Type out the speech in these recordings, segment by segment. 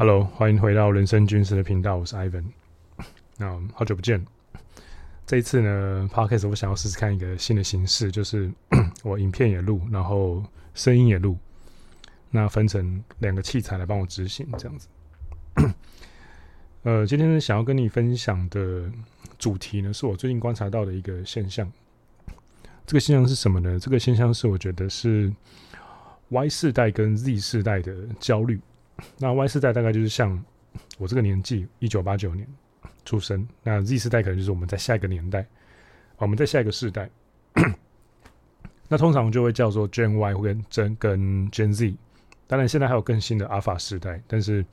Hello，欢迎回到人生军事的频道，我是 Ivan。那好久不见，这一次呢，Podcast 我想要试试看一个新的形式，就是 我影片也录，然后声音也录，那分成两个器材来帮我执行这样子。呃，今天呢，想要跟你分享的主题呢，是我最近观察到的一个现象。这个现象是什么呢？这个现象是我觉得是 Y 世代跟 Z 世代的焦虑。那 Y 世代大概就是像我这个年纪，一九八九年出生。那 Z 世代可能就是我们在下一个年代，我们在下一个世代。那通常就会叫做 Gen Y 或跟 Gen 跟 Gen Z。当然，现在还有更新的 Alpha 世代。但是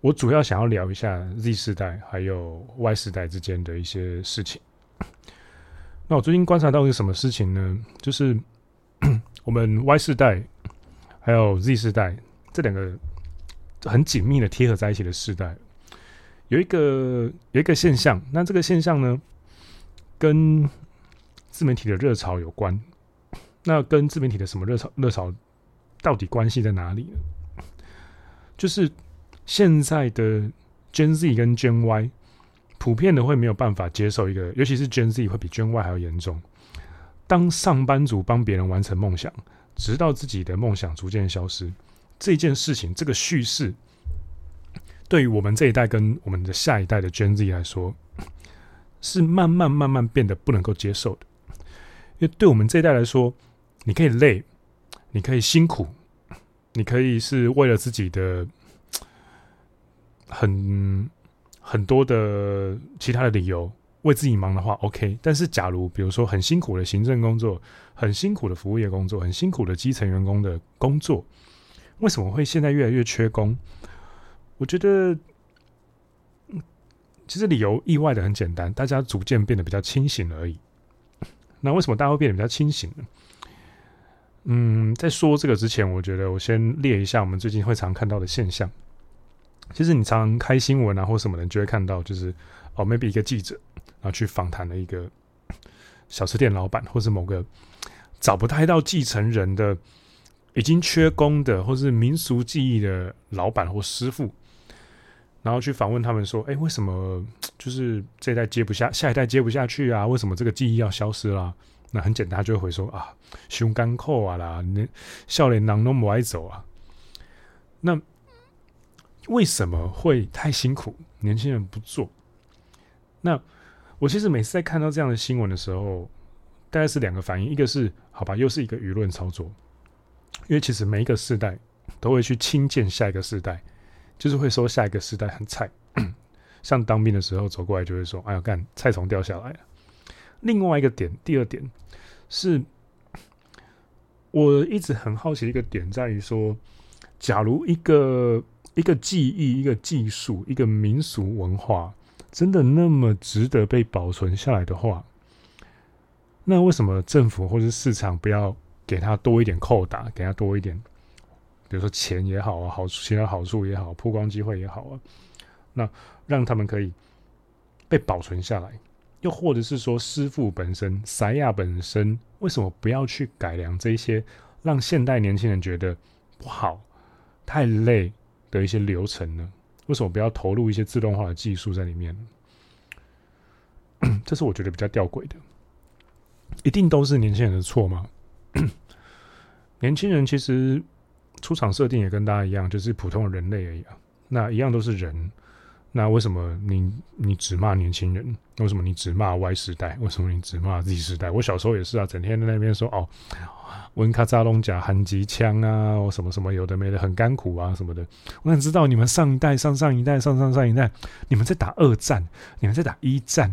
我主要想要聊一下 Z 世代还有 Y 世代之间的一些事情。那我最近观察到一个什么事情呢？就是 我们 Y 世代还有 Z 世代这两个。很紧密的贴合在一起的世代，有一个有一个现象，那这个现象呢，跟自媒体的热潮有关。那跟自媒体的什么热潮热潮到底关系在哪里呢？就是现在的 Gen Z 跟 Gen Y 普遍的会没有办法接受一个，尤其是 Gen Z 会比 Gen Y 还要严重。当上班族帮别人完成梦想，直到自己的梦想逐渐消失。这件事情，这个叙事，对于我们这一代跟我们的下一代的 Gen Z 来说，是慢慢慢慢变得不能够接受的。因为对我们这一代来说，你可以累，你可以辛苦，你可以是为了自己的很很多的其他的理由为自己忙的话，OK。但是，假如比如说很辛苦的行政工作，很辛苦的服务业工作，很辛苦的基层员工的工作。为什么会现在越来越缺工？我觉得，其实理由意外的很简单，大家逐渐变得比较清醒而已。那为什么大家会变得比较清醒呢？嗯，在说这个之前，我觉得我先列一下我们最近会常看到的现象。其实你常开新闻啊或什么的，就会看到，就是哦，maybe 一个记者然后去访谈了一个小吃店老板，或是某个找不太到继承人的。已经缺工的，或是民俗技艺的老板或师傅，然后去访问他们说：“哎，为什么就是这一代接不下，下一代接不下去啊？为什么这个技艺要消失啦？”那很简单，他就会回说：“啊，胸干扣啊啦，那笑脸囊都不爱走啊。”那为什么会太辛苦？年轻人不做？那我其实每次在看到这样的新闻的时候，大概是两个反应：一个是好吧，又是一个舆论操作。因为其实每一个世代都会去轻贱下一个世代，就是会说下一个世代很菜。像当兵的时候走过来就会说：“哎呀，干菜虫掉下来了。”另外一个点，第二点是，我一直很好奇一个点在于说，假如一个一个技艺、一个技术、一个民俗文化真的那么值得被保存下来的话，那为什么政府或是市场不要？给他多一点扣打，给他多一点，比如说钱也好啊，好其他好处也好，曝光机会也好啊，那让他们可以被保存下来。又或者是说，师傅本身、赛亚本身，为什么不要去改良这些让现代年轻人觉得不好、太累的一些流程呢？为什么不要投入一些自动化的技术在里面？这是我觉得比较吊诡的。一定都是年轻人的错吗？年轻人其实出场设定也跟大家一样，就是普通的人类而已啊。那一样都是人，那为什么你你只骂年轻人？为什么你只骂 Y 时代？为什么你只骂 Z 世代？我小时候也是啊，整天在那边说哦，温卡扎龙甲含机枪啊，我什么什么有的没的，很甘苦啊什么的。我想知道你们上一代、上上一代、上上上一代，你们在打二战，你们在打一战。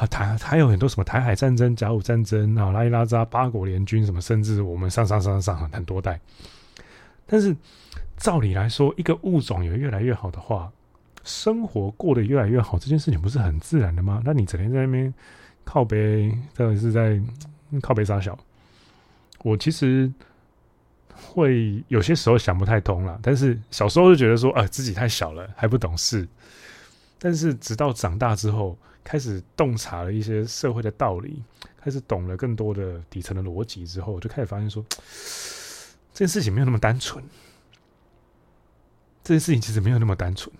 啊，台还有很多什么台海战争、甲午战争啊，拉伊拉扎、八国联军什么，甚至我们上上上上上很多代。但是照理来说，一个物种有越来越好的话，生活过得越来越好，这件事情不是很自然的吗？那你整天在那边靠北，到底是在靠北杀小？我其实会有些时候想不太通了，但是小时候就觉得说，啊、呃，自己太小了，还不懂事。但是直到长大之后，开始洞察了一些社会的道理，开始懂了更多的底层的逻辑之后，我就开始发现说，这件事情没有那么单纯。这件事情其实没有那么单纯。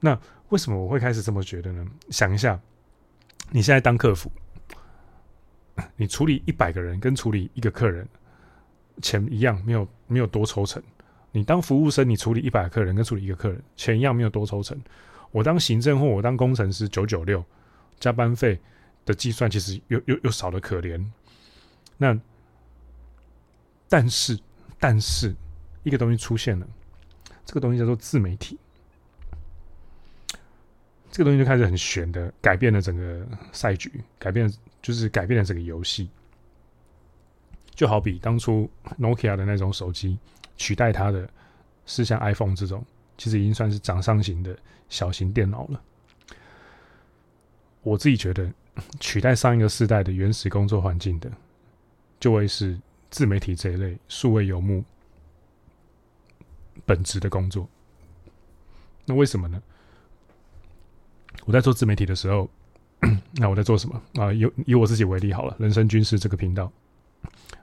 那为什么我会开始这么觉得呢？想一下，你现在当客服，你处理一百个人跟处理一个客人，钱一样，没有没有多抽成。你当服务生，你处理一百个客人跟处理一个客人，钱一样，没有多抽成。我当行政或我当工程师，九九六，加班费的计算其实又又又少得可怜。那但是但是一个东西出现了，这个东西叫做自媒体。这个东西就开始很玄的改变了整个赛局，改变就是改变了整个游戏。就好比当初 Nokia 的那种手机取代它的，是像 iPhone 这种，其实已经算是掌上型的小型电脑了。我自己觉得，取代上一个世代的原始工作环境的，就会是自媒体这一类数位游牧本职的工作。那为什么呢？我在做自媒体的时候，那我在做什么啊？以以我自己为例好了，人生军事这个频道，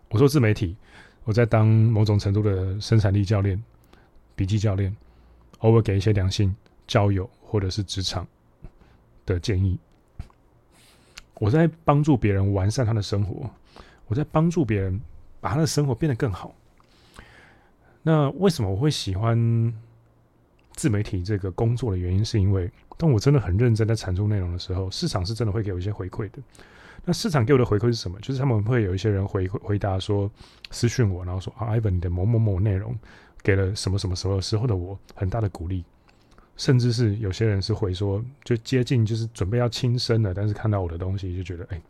我做自媒体，我在当某种程度的生产力教练、笔记教练，偶尔给一些良性、交友或者是职场的建议。我在帮助别人完善他的生活，我在帮助别人把他的生活变得更好。那为什么我会喜欢自媒体这个工作的原因，是因为。当我真的很认真在产出内容的时候，市场是真的会给我一些回馈的。那市场给我的回馈是什么？就是他们会有一些人回回答说，私讯我，然后说啊，Ivan，你的某某某内容给了什么什么时候时候的我很大的鼓励。甚至是有些人是会说，就接近就是准备要轻生了，但是看到我的东西就觉得哎，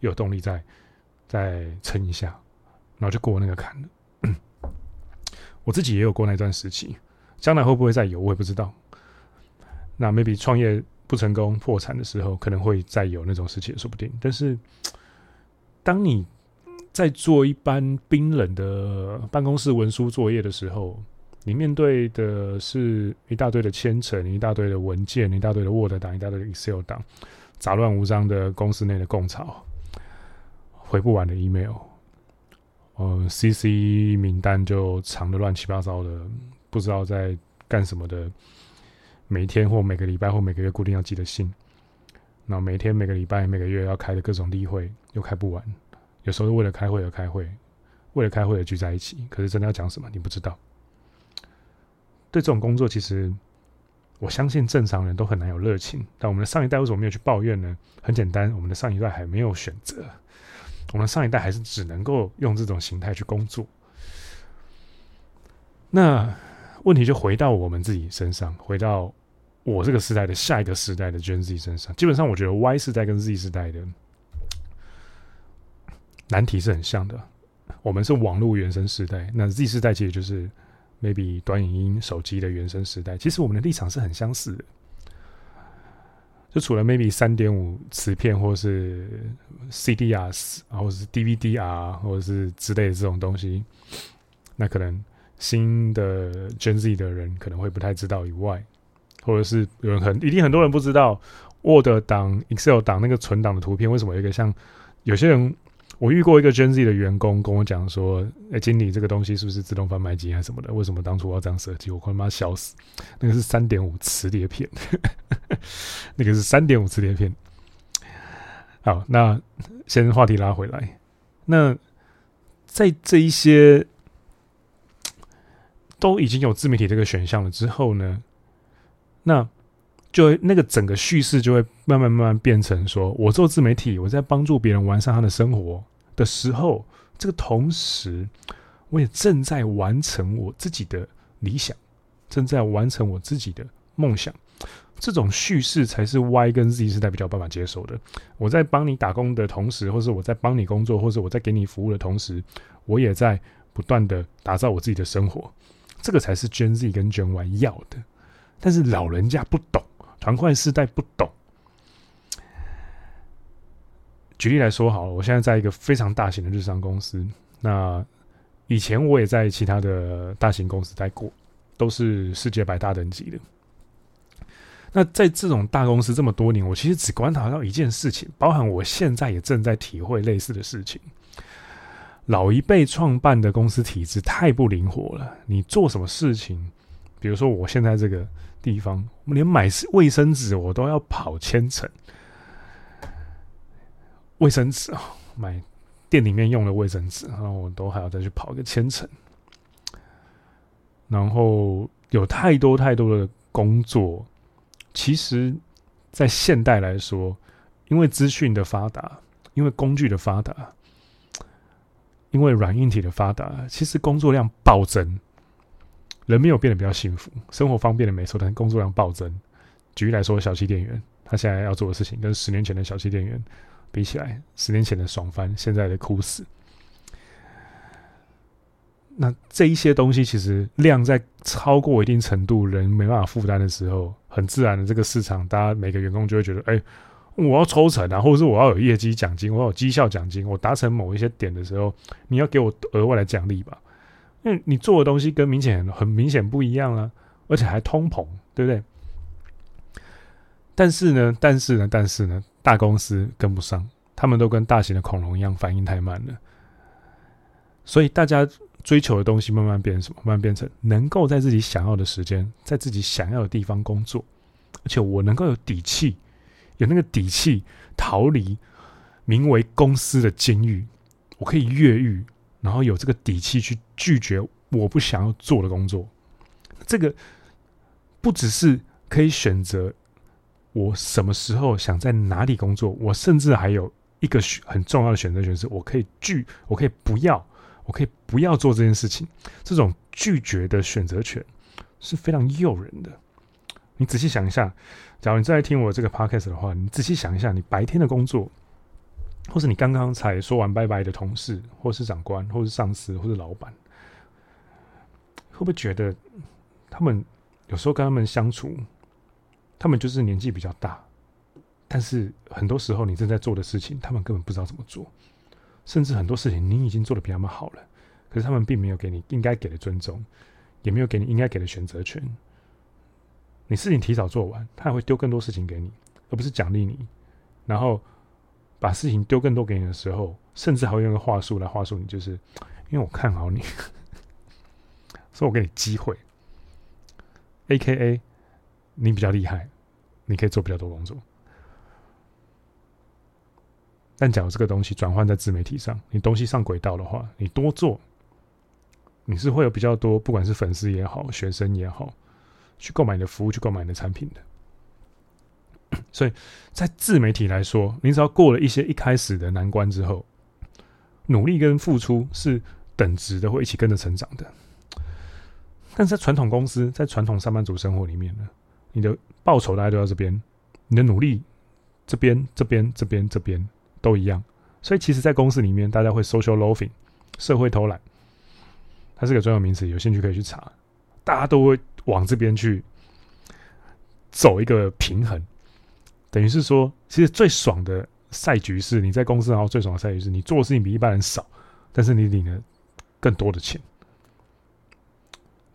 有动力再再撑一下，然后就过那个坎了。我自己也有过那段时期，将来会不会再有，我也不知道。那 maybe 创业不成功破产的时候，可能会再有那种事情，说不定。但是，当你在做一般冰冷的办公室文书作业的时候，你面对的是一大堆的签呈，一大堆的文件，一大堆的 Word 档，一大堆的 Excel 档，杂乱无章的公司内的共槽，回不完的 email，呃，CC 名单就藏得乱七八糟的，不知道在干什么的。每天或每个礼拜或每个月固定要寄的信，那每天每个礼拜每个月要开的各种例会又开不完，有时候是为了开会而开会，为了开会而聚在一起，可是真的要讲什么你不知道。对这种工作，其实我相信正常人都很难有热情。但我们的上一代为什么没有去抱怨呢？很简单，我们的上一代还没有选择，我们上一代还是只能够用这种形态去工作。那问题就回到我们自己身上，回到。我这个时代的下一个时代的 Gen Z 身上，基本上我觉得 Y 世代跟 Z 世代的难题是很像的。我们是网络原生时代，那 Z 世代其实就是 maybe 短影音手机的原生时代。其实我们的立场是很相似的，就除了 maybe 三点五磁片，或是 CDR，或者是 DVDR，或者是之类的这种东西，那可能新的 Gen Z 的人可能会不太知道以外。或者是有人很一定很多人不知道 Word 档、Excel 档那个存档的图片为什么有一个像有些人，我遇过一个 Gen Z 的员工跟我讲说：“哎、经理，这个东西是不是自动贩卖机还是什么的？为什么当初要这样设计？”我快他妈笑死！那个是三点五磁碟片，那个是三点五磁碟片。好，那先话题拉回来。那在这一些都已经有自媒体这个选项了之后呢？那就那个整个叙事就会慢慢慢慢变成说，我做自媒体，我在帮助别人完善他的生活的时候，这个同时我也正在完成我自己的理想，正在完成我自己的梦想。这种叙事才是 Y 跟 Z 世代比较办法接受的。我在帮你打工的同时，或是我在帮你工作，或是我在给你服务的同时，我也在不断的打造我自己的生活。这个才是 Gen Z 跟 Gen Y 要的。但是老人家不懂，团块世代不懂。举例来说好了，我现在在一个非常大型的日商公司，那以前我也在其他的大型公司待过，都是世界百大等级的。那在这种大公司这么多年，我其实只观察到一件事情，包含我现在也正在体会类似的事情。老一辈创办的公司体制太不灵活了，你做什么事情，比如说我现在这个地方，连买卫生纸我都要跑千层，卫生纸啊，买店里面用的卫生纸，然后我都还要再去跑个千层，然后有太多太多的工作，其实，在现代来说，因为资讯的发达，因为工具的发达。因为软硬体的发达，其实工作量暴增，人没有变得比较幸福，生活方便的没错，但是工作量暴增。举例来说，小七店员他现在要做的事情，跟十年前的小七店员比起来，十年前的爽翻，现在的哭死。那这一些东西，其实量在超过一定程度，人没办法负担的时候，很自然的，这个市场，大家每个员工就会觉得，哎。我要抽成啊，或者是我要有业绩奖金，我要有绩效奖金。我达成某一些点的时候，你要给我额外的奖励吧？因为你做的东西跟明显很明显不一样啊，而且还通膨，对不对？但是呢，但是呢，但是呢，大公司跟不上，他们都跟大型的恐龙一样，反应太慢了。所以大家追求的东西慢慢变什么？慢慢变成能够在自己想要的时间，在自己想要的地方工作，而且我能够有底气。有那个底气逃离名为公司的监狱，我可以越狱，然后有这个底气去拒绝我不想要做的工作。这个不只是可以选择我什么时候想在哪里工作，我甚至还有一个很重要的选择权，是我可以拒，我可以不要，我可以不要做这件事情。这种拒绝的选择权是非常诱人的。你仔细想一下。假如你在听我这个 podcast 的话，你仔细想一下，你白天的工作，或是你刚刚才说完拜拜的同事，或是长官，或是上司，或是老板，会不会觉得他们有时候跟他们相处，他们就是年纪比较大，但是很多时候你正在做的事情，他们根本不知道怎么做，甚至很多事情你已经做得比他们好了，可是他们并没有给你应该给的尊重，也没有给你应该给的选择权。你事情提早做完，他还会丢更多事情给你，而不是奖励你。然后把事情丢更多给你的时候，甚至还会用个话术来话术你，就是因为我看好你，所以我给你机会。AKA 你比较厉害，你可以做比较多工作。但假如这个东西转换在自媒体上，你东西上轨道的话，你多做，你是会有比较多，不管是粉丝也好，学生也好。去购买你的服务，去购买你的产品的。所以在自媒体来说，你只要过了一些一开始的难关之后，努力跟付出是等值的，会一起跟着成长的。但是在传统公司，在传统上班族生活里面呢，你的报酬大家都在这边，你的努力这边、这边、这边、这边都一样。所以其实，在公司里面，大家会 social loafing，社会偷懒，它是个专有名词，有兴趣可以去查。大家都会。往这边去走一个平衡，等于是说，其实最爽的赛局是你在公司，然后最爽的赛局是你做的事情比一般人少，但是你领了更多的钱，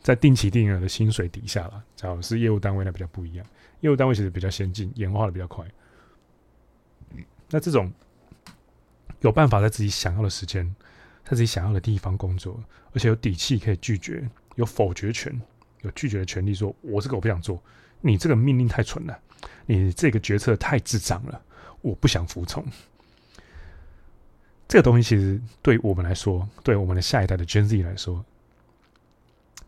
在定期定额的薪水底下了。假如是业务单位，那比较不一样，业务单位其实比较先进，演化的比较快。那这种有办法在自己想要的时间，在自己想要的地方工作，而且有底气可以拒绝，有否决权。有拒绝的权利，说：“我这个我不想做，你这个命令太蠢了，你这个决策太智障了，我不想服从。”这个东西其实对我们来说，对我们的下一代的 Gen Z 来说，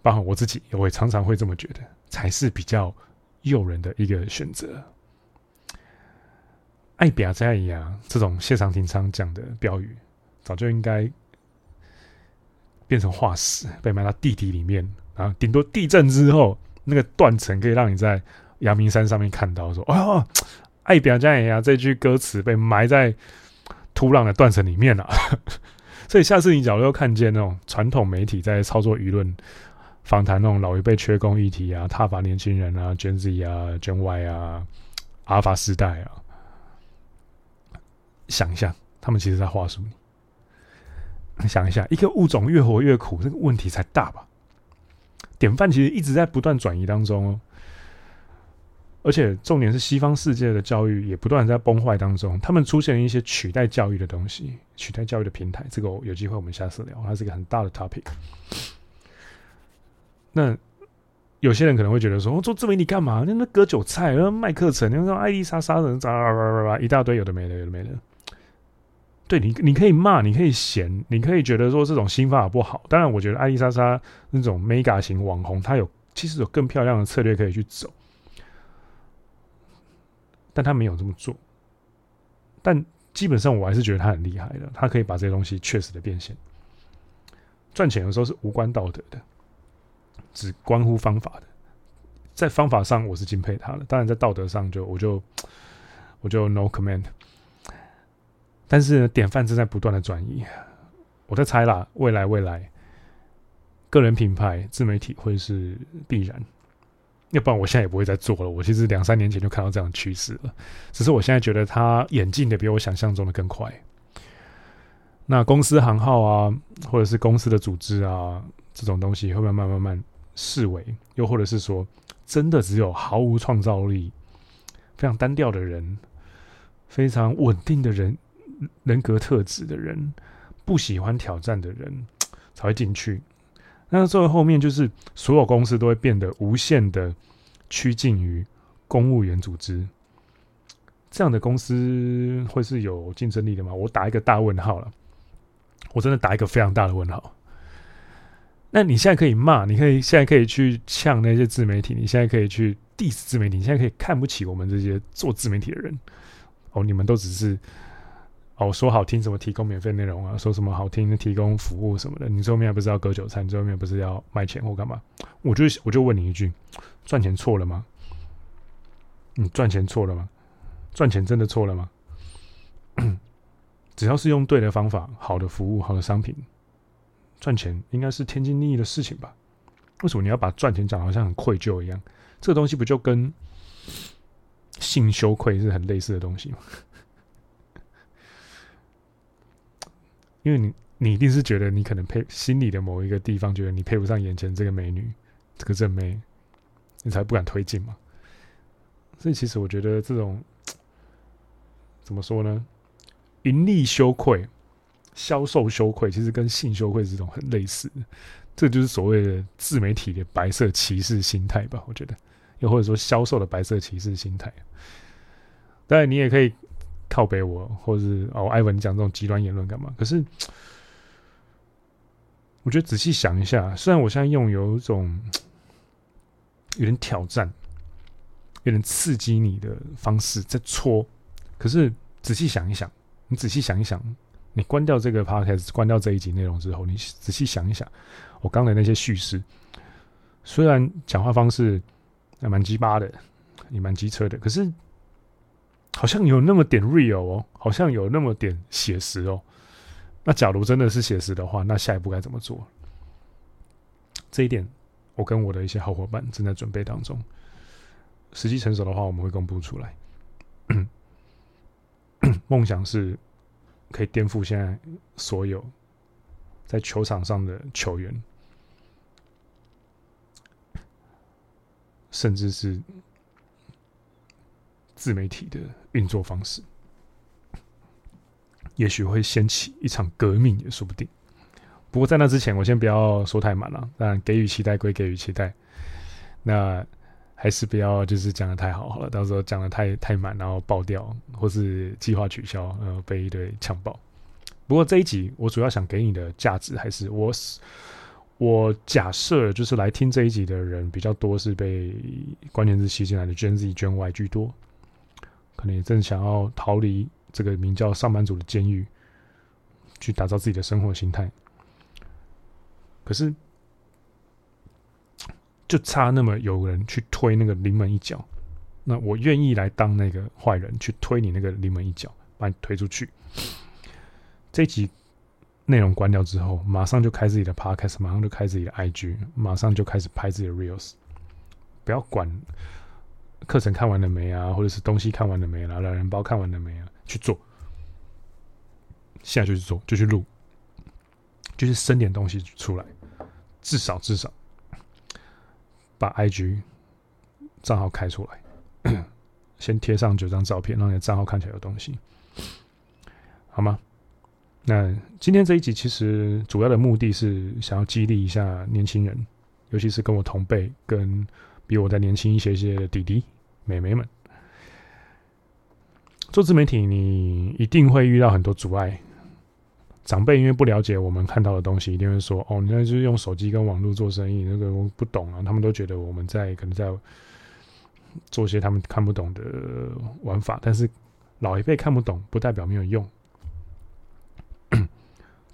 包括我自己，我也常常会这么觉得，才是比较诱人的一个选择。爱表在呀，这种谢长廷常讲的标语，早就应该变成化石，被埋到地底里面。啊，顶多地震之后那个断层可以让你在阳明山上面看到，说：“哦，爱表家呀，这句歌词被埋在土壤的断层里面了。”所以下次你假如又看见那种传统媒体在操作舆论访谈那种老一辈缺工议题啊、挞伐年轻人啊、Gen Z 啊、Gen Y 啊、阿尔法时代啊，想一下，他们其实在话术你。想一下，一个物种越活越苦，这个问题才大吧？典范其实一直在不断转移当中哦，而且重点是西方世界的教育也不断在崩坏当中，他们出现了一些取代教育的东西，取代教育的平台。这个有机会我们下次聊，它是一个很大的 topic。那有些人可能会觉得说，我、哦、做自媒体干嘛？那那割韭菜，卖课程，那种爱丽莎莎的，咋一大堆有的没的，有的没的。对你，你可以骂，你可以嫌，你可以觉得说这种新方法不好。当然，我觉得爱丽莎莎那种 mega 型网红，她有其实有更漂亮的策略可以去走，但他没有这么做。但基本上，我还是觉得他很厉害的，他可以把这些东西确实的变现。赚钱有时候是无关道德的，只关乎方法的。在方法上，我是敬佩他的，当然在道德上就，我就我就 no comment。但是，典范正在不断的转移，我在猜啦，未来未来，个人品牌自媒体会是必然，要不然我现在也不会再做了。我其实两三年前就看到这样的趋势了，只是我现在觉得它演进的比我想象中的更快。那公司行号啊，或者是公司的组织啊，这种东西会慢慢慢慢式微，又或者是说，真的只有毫无创造力、非常单调的人，非常稳定的人。人格特质的人，不喜欢挑战的人才会进去。那作为后面就是所有公司都会变得无限的趋近于公务员组织。这样的公司会是有竞争力的吗？我打一个大问号了。我真的打一个非常大的问号。那你现在可以骂，你可以现在可以去呛那些自媒体，你现在可以去 diss 自媒体，你现在可以看不起我们这些做自媒体的人。哦，你们都只是。哦，说好听什么提供免费内容啊？说什么好听的提供服务什么的？你最后面不是要割韭菜？你最后面不是要卖钱或干嘛？我就我就问你一句：赚钱错了吗？你赚钱错了吗？赚钱真的错了吗？只要是用对的方法、好的服务、好的商品，赚钱应该是天经地义的事情吧？为什么你要把赚钱讲好像很愧疚一样？这个东西不就跟性羞愧是很类似的东西吗？因为你，你一定是觉得你可能配心里的某一个地方，觉得你配不上眼前这个美女，这个正妹，你才不敢推进嘛。所以，其实我觉得这种怎么说呢？盈利羞愧、销售羞愧，其实跟性羞愧是这种很类似。这就是所谓的自媒体的白色歧视心态吧？我觉得，又或者说销售的白色歧视心态。当然，你也可以。靠北我，或者是哦，艾文讲这种极端言论干嘛？可是，我觉得仔细想一下，虽然我现在用有一种有点挑战、有点刺激你的方式在戳，可是仔细想一想，你仔细想一想，你关掉这个 podcast，关掉这一集内容之后，你仔细想一想，我刚才那些叙事，虽然讲话方式还蛮鸡巴的，也蛮机车的，可是。好像有那么点 real 哦，好像有那么点写实哦。那假如真的是写实的话，那下一步该怎么做？这一点，我跟我的一些好伙伴正在准备当中。时机成熟的话，我们会公布出来。梦想是可以颠覆现在所有在球场上的球员，甚至是。自媒体的运作方式，也许会掀起一场革命也说不定。不过在那之前，我先不要说太满了。当然，给予期待归给予期待，那还是不要就是讲的太好好了。到时候讲的太太满，然后爆掉，或是计划取消，然后被一堆呛爆。不过这一集我主要想给你的价值，还是我我假设就是来听这一集的人比较多，是被关键字吸进来的 Gen Z、Gen Y 居多。可能也正想要逃离这个名叫上班族的监狱，去打造自己的生活形态。可是，就差那么有人去推那个临门一脚，那我愿意来当那个坏人，去推你那个临门一脚，把你推出去。这集内容关掉之后，马上就开自己的 podcast，马上就开自己的 IG，马上就开始拍自己的 reels，不要管。课程看完了没啊？或者是东西看完了没啊？懒人包看完了没啊？去做，现在就去做，就去录，就是生点东西出来，至少至少把 IG 账号开出来，先贴上九张照片，让你的账号看起来有东西，好吗？那今天这一集其实主要的目的是想要激励一下年轻人，尤其是跟我同辈、跟比我再年轻一些些的弟弟妹妹们。做自媒体，你一定会遇到很多阻碍。长辈因为不了解我们看到的东西，一定会说：“哦，你那就是用手机跟网络做生意，那个我不懂啊。”他们都觉得我们在可能在做些他们看不懂的玩法。但是老一辈看不懂，不代表没有用。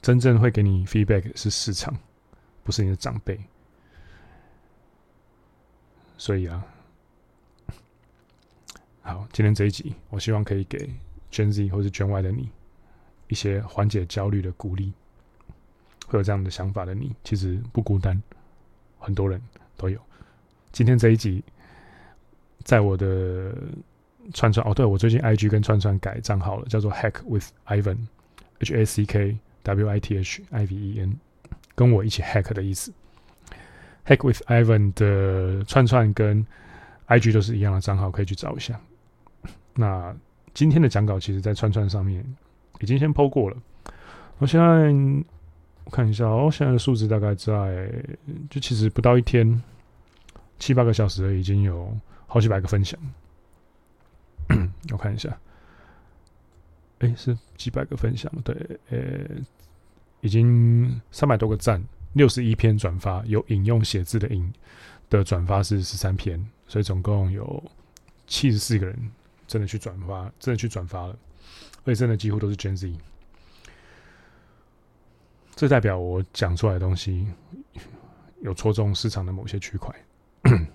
真正会给你 feedback 是市场，不是你的长辈。所以啊，好，今天这一集，我希望可以给 Gen Z 或是 Gen Y 的你。一些缓解焦虑的鼓励，会有这样的想法的你，其实不孤单，很多人都有。今天这一集，在我的串串哦，对，我最近 IG 跟串串改账号了，叫做 Hack with Ivan，H A C K W I T H I V E N，跟我一起 hack 的意思。Hack with Ivan 的串串跟 IG 都是一样的账号，可以去找一下。那今天的讲稿，其实在串串上面。已经先 po 过了，我现在我看一下哦，现在的数字大概在，就其实不到一天，七八个小时而已，经有好几百个分享。我看一下，哎、是几百个分享，对，呃、已经三百多个赞，六十一篇转发，有引用写字的引的转发是十三篇，所以总共有七十四个人真的去转发，真的去转发了。而且真的几乎都是 Gen Z，这代表我讲出来的东西有戳中市场的某些区块。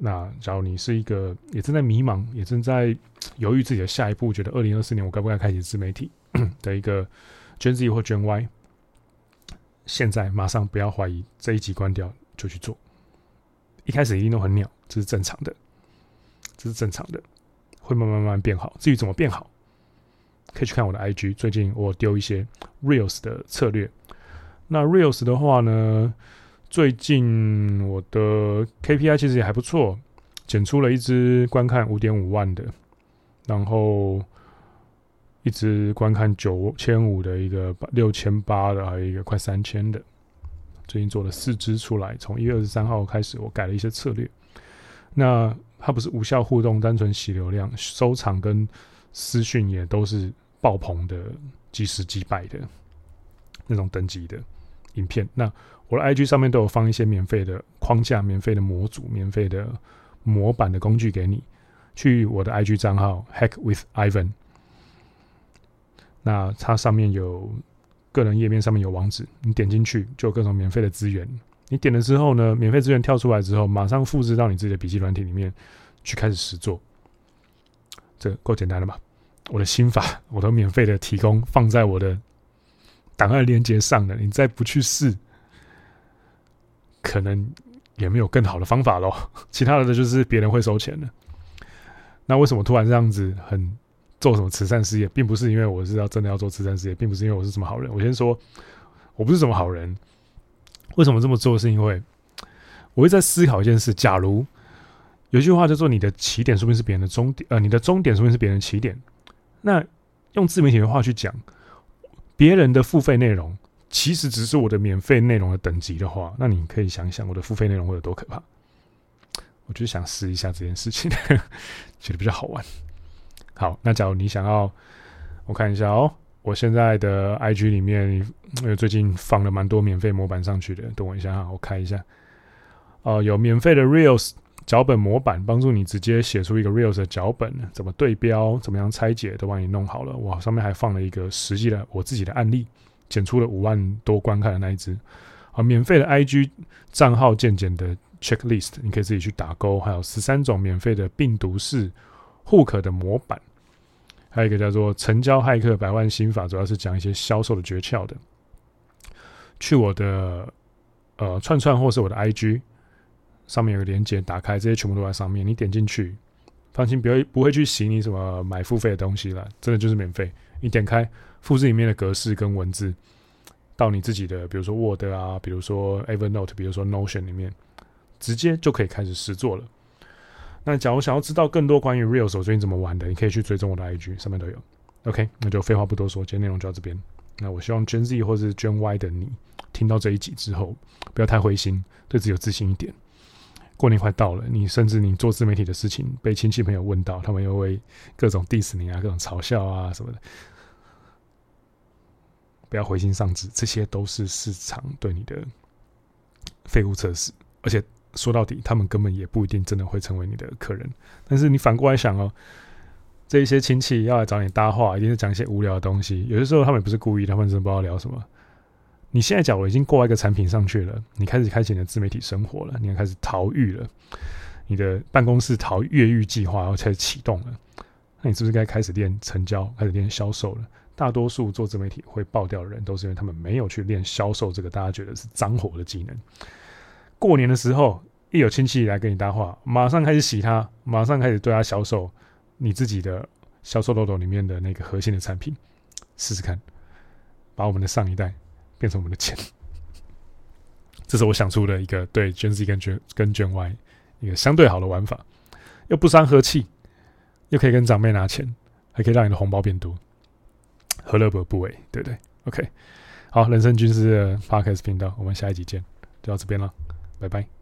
那假如你是一个也正在迷茫，也正在犹豫自己的下一步，觉得二零二四年我该不该开启自媒体的一个 Gen Z 或 Gen Y，现在马上不要怀疑，这一集关掉就去做。一开始一定都很鸟，这是正常的，这是正常的。会慢慢慢慢变好。至于怎么变好，可以去看我的 IG。最近我丢一些 Reels 的策略。那 Reels 的话呢，最近我的 KPI 其实也还不错，剪出了一支观看五点五万的，然后一支观看九千五的一个六千八的，还有一个快三千的。最近做了四支出来，从一月二十三号开始，我改了一些策略。那它不是无效互动，单纯洗流量，收藏跟私讯也都是爆棚的，几十几百的那种等级的影片。那我的 IG 上面都有放一些免费的框架、免费的模组、免费的模板的工具给你。去我的 IG 账号 Hack with Ivan，那它上面有个人页面上面有网址，你点进去就有各种免费的资源。你点了之后呢，免费资源跳出来之后，马上复制到你自己的笔记软体里面去开始实做，这够简单了吧？我的心法 我都免费的提供放在我的档案链接上了，你再不去试，可能也没有更好的方法咯。其他的就是别人会收钱的。那为什么突然这样子很做什么慈善事业，并不是因为我是要真的要做慈善事业，并不是因为我是什么好人。我先说，我不是什么好人。为什么这么做？是因为我会在思考一件事：假如有一句话叫做“你的起点说不定是别人的终点”，呃，你的终点说不定是别人的起点。那用自媒体的话去讲，别人的付费内容其实只是我的免费内容的等级的话，那你可以想一想，我的付费内容会有多可怕？我就想试一下这件事情，觉得比较好玩。好，那假如你想要，我看一下哦。我现在的 IG 里面，因为最近放了蛮多免费模板上去的，等我一下哈，我开一下。哦、有免费的 Reels 脚本模板，帮助你直接写出一个 Reels 的脚本，怎么对标，怎么样拆解，都帮你弄好了。哇，上面还放了一个实际的我自己的案例，剪出了五万多观看的那一只。啊，免费的 IG 账号健检的 Checklist，你可以自己去打勾，还有十三种免费的病毒式 Hook 的模板。还有一个叫做“成交骇客百万心法”，主要是讲一些销售的诀窍的。去我的呃串串或是我的 IG 上面有个连接，打开这些全部都在上面。你点进去，放心，不会不会去洗你什么买付费的东西了，真的就是免费。你点开，复制里面的格式跟文字到你自己的，比如说 Word 啊，比如说 Evernote，比如说 Notion 里面，直接就可以开始实做了。那假如想要知道更多关于 Reels 我最近怎么玩的，你可以去追踪我的 IG，上面都有。OK，那就废话不多说，今天内容就到这边。那我希望 Gen Z 或是 Gen Y 的你听到这一集之后，不要太灰心，对自己有自信一点。过年快到了，你甚至你做自媒体的事情被亲戚朋友问到，他们又会各种 diss 你啊，各种嘲笑啊什么的。不要灰心丧志，这些都是市场对你的废物测试，而且说到底，他们根本也不一定真的会成为你的客人。但是你反过来想哦，这一些亲戚要来找你搭话，一定是讲一些无聊的东西。有的时候他们也不是故意，他们真的不知道聊什么。你现在假如已经挂一个产品上去了，你开始开启你的自媒体生活了，你要开始逃狱了，你的办公室逃越狱计划要开始启动了，那你是不是该开始练成交，开始练销售了？大多数做自媒体会爆掉的人，都是因为他们没有去练销售这个大家觉得是脏活的技能。过年的时候，一有亲戚来跟你搭话，马上开始洗他，马上开始对他销售你自己的销售漏斗里面的那个核心的产品，试试看，把我们的上一代变成我们的钱。这是我想出的一个对 Gen Z 跟 Gen 跟 Gen Y 一个相对好的玩法，又不伤和气，又可以跟长辈拿钱，还可以让你的红包变多。何乐而不为，对不对？OK，好，人生军师的 Podcast 频道，我们下一集见，就到这边了，拜拜。